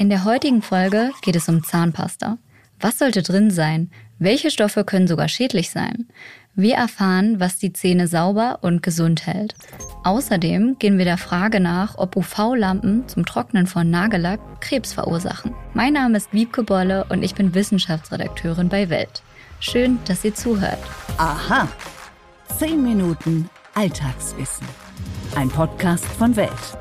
In der heutigen Folge geht es um Zahnpasta. Was sollte drin sein? Welche Stoffe können sogar schädlich sein? Wir erfahren, was die Zähne sauber und gesund hält. Außerdem gehen wir der Frage nach, ob UV-Lampen zum Trocknen von Nagellack Krebs verursachen. Mein Name ist Wiebke Bolle und ich bin Wissenschaftsredakteurin bei Welt. Schön, dass ihr zuhört. Aha. 10 Minuten Alltagswissen. Ein Podcast von Welt.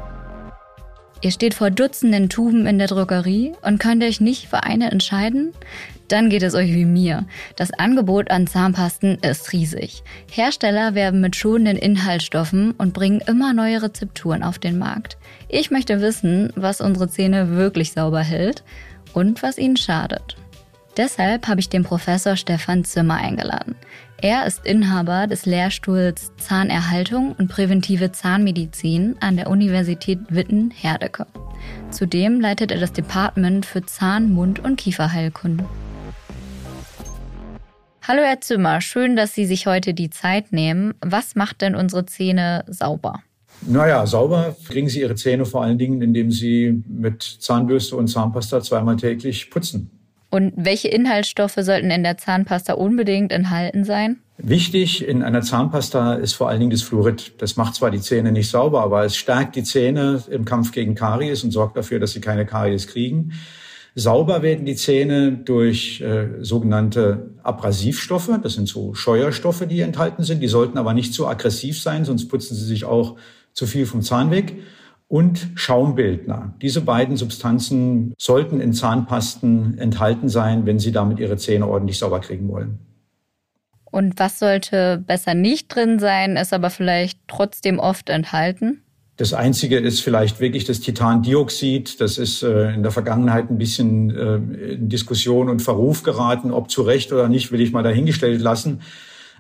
Ihr steht vor Dutzenden Tuben in der Drogerie und könnt euch nicht für eine entscheiden? Dann geht es euch wie mir. Das Angebot an Zahnpasten ist riesig. Hersteller werben mit schonenden Inhaltsstoffen und bringen immer neue Rezepturen auf den Markt. Ich möchte wissen, was unsere Zähne wirklich sauber hält und was ihnen schadet. Deshalb habe ich den Professor Stefan Zimmer eingeladen. Er ist Inhaber des Lehrstuhls Zahnerhaltung und präventive Zahnmedizin an der Universität Witten-Herdecke. Zudem leitet er das Department für Zahn-, Mund- und Kieferheilkunde. Hallo Herr Zimmer, schön, dass Sie sich heute die Zeit nehmen. Was macht denn unsere Zähne sauber? Naja, sauber kriegen Sie Ihre Zähne vor allen Dingen, indem Sie mit Zahnbürste und Zahnpasta zweimal täglich putzen. Und welche Inhaltsstoffe sollten in der Zahnpasta unbedingt enthalten sein? Wichtig in einer Zahnpasta ist vor allen Dingen das Fluorid. Das macht zwar die Zähne nicht sauber, aber es stärkt die Zähne im Kampf gegen Karies und sorgt dafür, dass sie keine Karies kriegen. Sauber werden die Zähne durch äh, sogenannte Abrasivstoffe. Das sind so Scheuerstoffe, die enthalten sind. Die sollten aber nicht zu aggressiv sein, sonst putzen sie sich auch zu viel vom Zahn weg und Schaumbildner. Diese beiden Substanzen sollten in Zahnpasten enthalten sein, wenn Sie damit Ihre Zähne ordentlich sauber kriegen wollen. Und was sollte besser nicht drin sein, ist aber vielleicht trotzdem oft enthalten? Das Einzige ist vielleicht wirklich das Titandioxid. Das ist äh, in der Vergangenheit ein bisschen äh, in Diskussion und Verruf geraten. Ob zu Recht oder nicht, will ich mal dahingestellt lassen.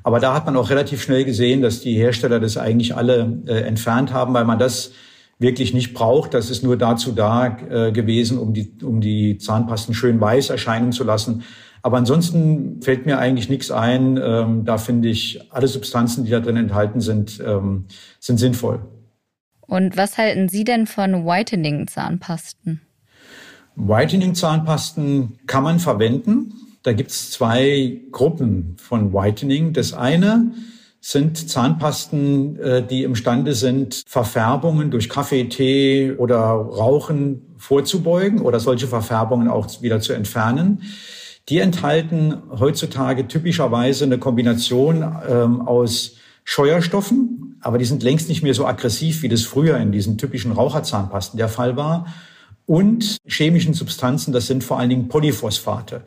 Aber da hat man auch relativ schnell gesehen, dass die Hersteller das eigentlich alle äh, entfernt haben, weil man das wirklich nicht braucht. Das ist nur dazu da äh, gewesen, um die, um die Zahnpasten schön weiß erscheinen zu lassen. Aber ansonsten fällt mir eigentlich nichts ein. Ähm, da finde ich, alle Substanzen, die da drin enthalten sind, ähm, sind sinnvoll. Und was halten Sie denn von Whitening-Zahnpasten? Whitening-Zahnpasten kann man verwenden. Da gibt es zwei Gruppen von Whitening. Das eine sind Zahnpasten, äh, die imstande sind, Verfärbungen durch Kaffee, Tee oder Rauchen vorzubeugen oder solche Verfärbungen auch wieder zu entfernen. Die enthalten heutzutage typischerweise eine Kombination ähm, aus Scheuerstoffen, aber die sind längst nicht mehr so aggressiv, wie das früher in diesen typischen Raucherzahnpasten der Fall war, und chemischen Substanzen, das sind vor allen Dingen Polyphosphate.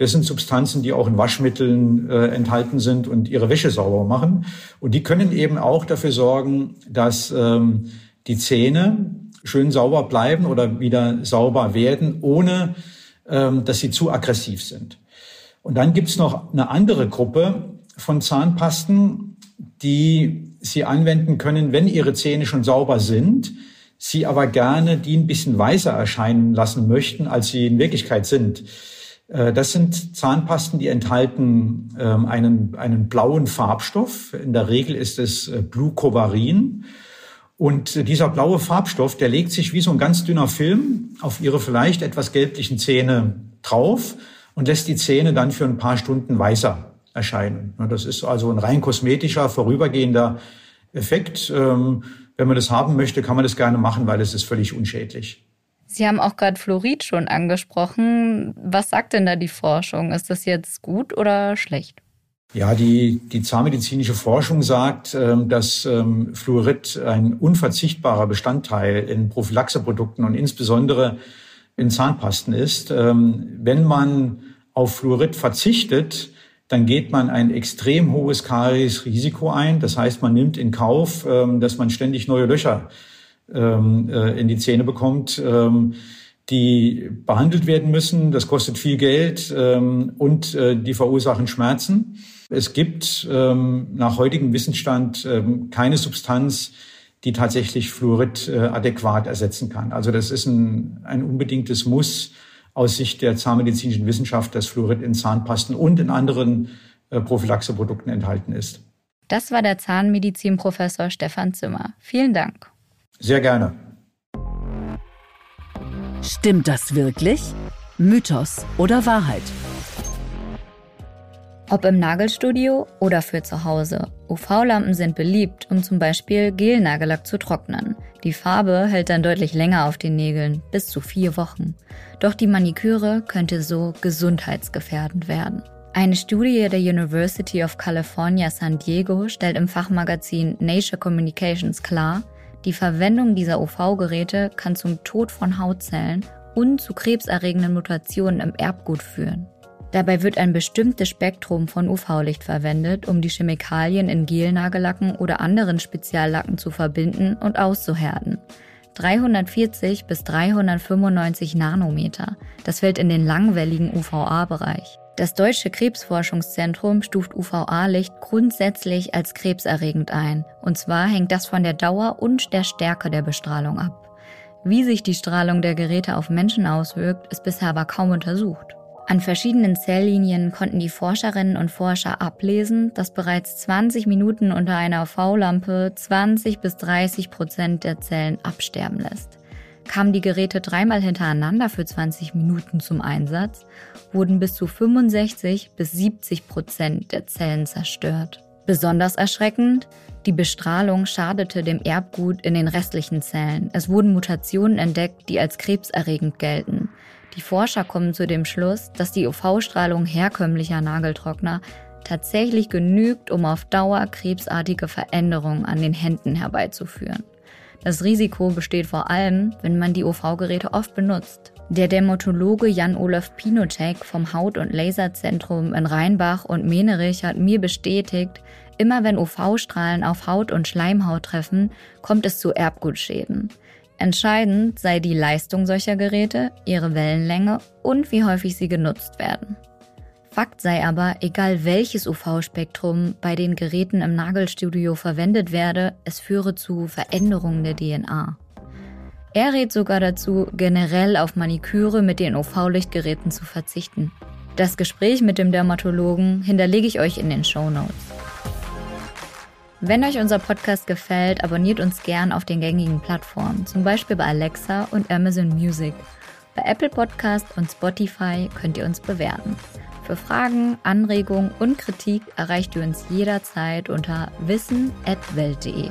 Das sind Substanzen, die auch in Waschmitteln äh, enthalten sind und ihre Wäsche sauber machen. Und die können eben auch dafür sorgen, dass ähm, die Zähne schön sauber bleiben oder wieder sauber werden, ohne ähm, dass sie zu aggressiv sind. Und dann gibt's noch eine andere Gruppe von Zahnpasten, die Sie anwenden können, wenn Ihre Zähne schon sauber sind, Sie aber gerne die ein bisschen weißer erscheinen lassen möchten, als sie in Wirklichkeit sind. Äh, das sind Zahnpasten, die enthalten ähm, einen, einen blauen Farbstoff. In der Regel ist es äh, Glucovarin. Und dieser blaue Farbstoff, der legt sich wie so ein ganz dünner Film auf ihre vielleicht etwas gelblichen Zähne drauf und lässt die Zähne dann für ein paar Stunden weißer erscheinen. Das ist also ein rein kosmetischer, vorübergehender Effekt. Ähm, wenn man das haben möchte, kann man das gerne machen, weil es ist völlig unschädlich. Sie haben auch gerade Fluorid schon angesprochen. Was sagt denn da die Forschung? Ist das jetzt gut oder schlecht? Ja, die, die zahnmedizinische Forschung sagt, ähm, dass ähm, Fluorid ein unverzichtbarer Bestandteil in Prophylaxeprodukten und insbesondere in Zahnpasten ist. Ähm, wenn man auf Fluorid verzichtet, dann geht man ein extrem hohes Kariesrisiko ein. Das heißt, man nimmt in Kauf, dass man ständig neue Löcher in die Zähne bekommt, ähm, die behandelt werden müssen. Das kostet viel Geld ähm, und äh, die verursachen Schmerzen. Es gibt ähm, nach heutigem Wissensstand ähm, keine Substanz, die tatsächlich Fluorid äh, adäquat ersetzen kann. Also das ist ein, ein unbedingtes Muss aus Sicht der zahnmedizinischen Wissenschaft, dass Fluorid in Zahnpasten und in anderen äh, Prophylaxeprodukten enthalten ist. Das war der Zahnmedizinprofessor Stefan Zimmer. Vielen Dank. Sehr gerne. Stimmt das wirklich? Mythos oder Wahrheit? Ob im Nagelstudio oder für zu Hause. UV-Lampen sind beliebt, um zum Beispiel Gelnagellack zu trocknen. Die Farbe hält dann deutlich länger auf den Nägeln, bis zu vier Wochen. Doch die Maniküre könnte so gesundheitsgefährdend werden. Eine Studie der University of California San Diego stellt im Fachmagazin Nature Communications klar, die Verwendung dieser UV-Geräte kann zum Tod von Hautzellen und zu krebserregenden Mutationen im Erbgut führen. Dabei wird ein bestimmtes Spektrum von UV-Licht verwendet, um die Chemikalien in Gelnagellacken oder anderen Speziallacken zu verbinden und auszuhärten. 340 bis 395 Nanometer. Das fällt in den langwelligen UVA-Bereich. Das Deutsche Krebsforschungszentrum stuft UVA-Licht grundsätzlich als krebserregend ein. Und zwar hängt das von der Dauer und der Stärke der Bestrahlung ab. Wie sich die Strahlung der Geräte auf Menschen auswirkt, ist bisher aber kaum untersucht. An verschiedenen Zelllinien konnten die Forscherinnen und Forscher ablesen, dass bereits 20 Minuten unter einer UV-Lampe 20 bis 30 Prozent der Zellen absterben lässt. Kamen die Geräte dreimal hintereinander für 20 Minuten zum Einsatz, wurden bis zu 65 bis 70 Prozent der Zellen zerstört. Besonders erschreckend, die Bestrahlung schadete dem Erbgut in den restlichen Zellen. Es wurden Mutationen entdeckt, die als krebserregend gelten. Die Forscher kommen zu dem Schluss, dass die UV-Strahlung herkömmlicher Nageltrockner tatsächlich genügt, um auf Dauer krebsartige Veränderungen an den Händen herbeizuführen. Das Risiko besteht vor allem, wenn man die UV-Geräte oft benutzt. Der Dermatologe Jan-Olaf Pinocek vom Haut- und Laserzentrum in Rheinbach und Menerich hat mir bestätigt, immer wenn UV-Strahlen auf Haut und Schleimhaut treffen, kommt es zu Erbgutschäden. Entscheidend sei die Leistung solcher Geräte, ihre Wellenlänge und wie häufig sie genutzt werden. Fakt sei aber, egal welches UV-Spektrum bei den Geräten im Nagelstudio verwendet werde, es führe zu Veränderungen der DNA. Er rät sogar dazu, generell auf Maniküre mit den UV-Lichtgeräten zu verzichten. Das Gespräch mit dem Dermatologen hinterlege ich euch in den Show Notes. Wenn euch unser Podcast gefällt, abonniert uns gern auf den gängigen Plattformen, zum Beispiel bei Alexa und Amazon Music. Bei Apple Podcast und Spotify könnt ihr uns bewerten. Für Fragen, Anregungen und Kritik erreicht ihr uns jederzeit unter wissen.welt.de.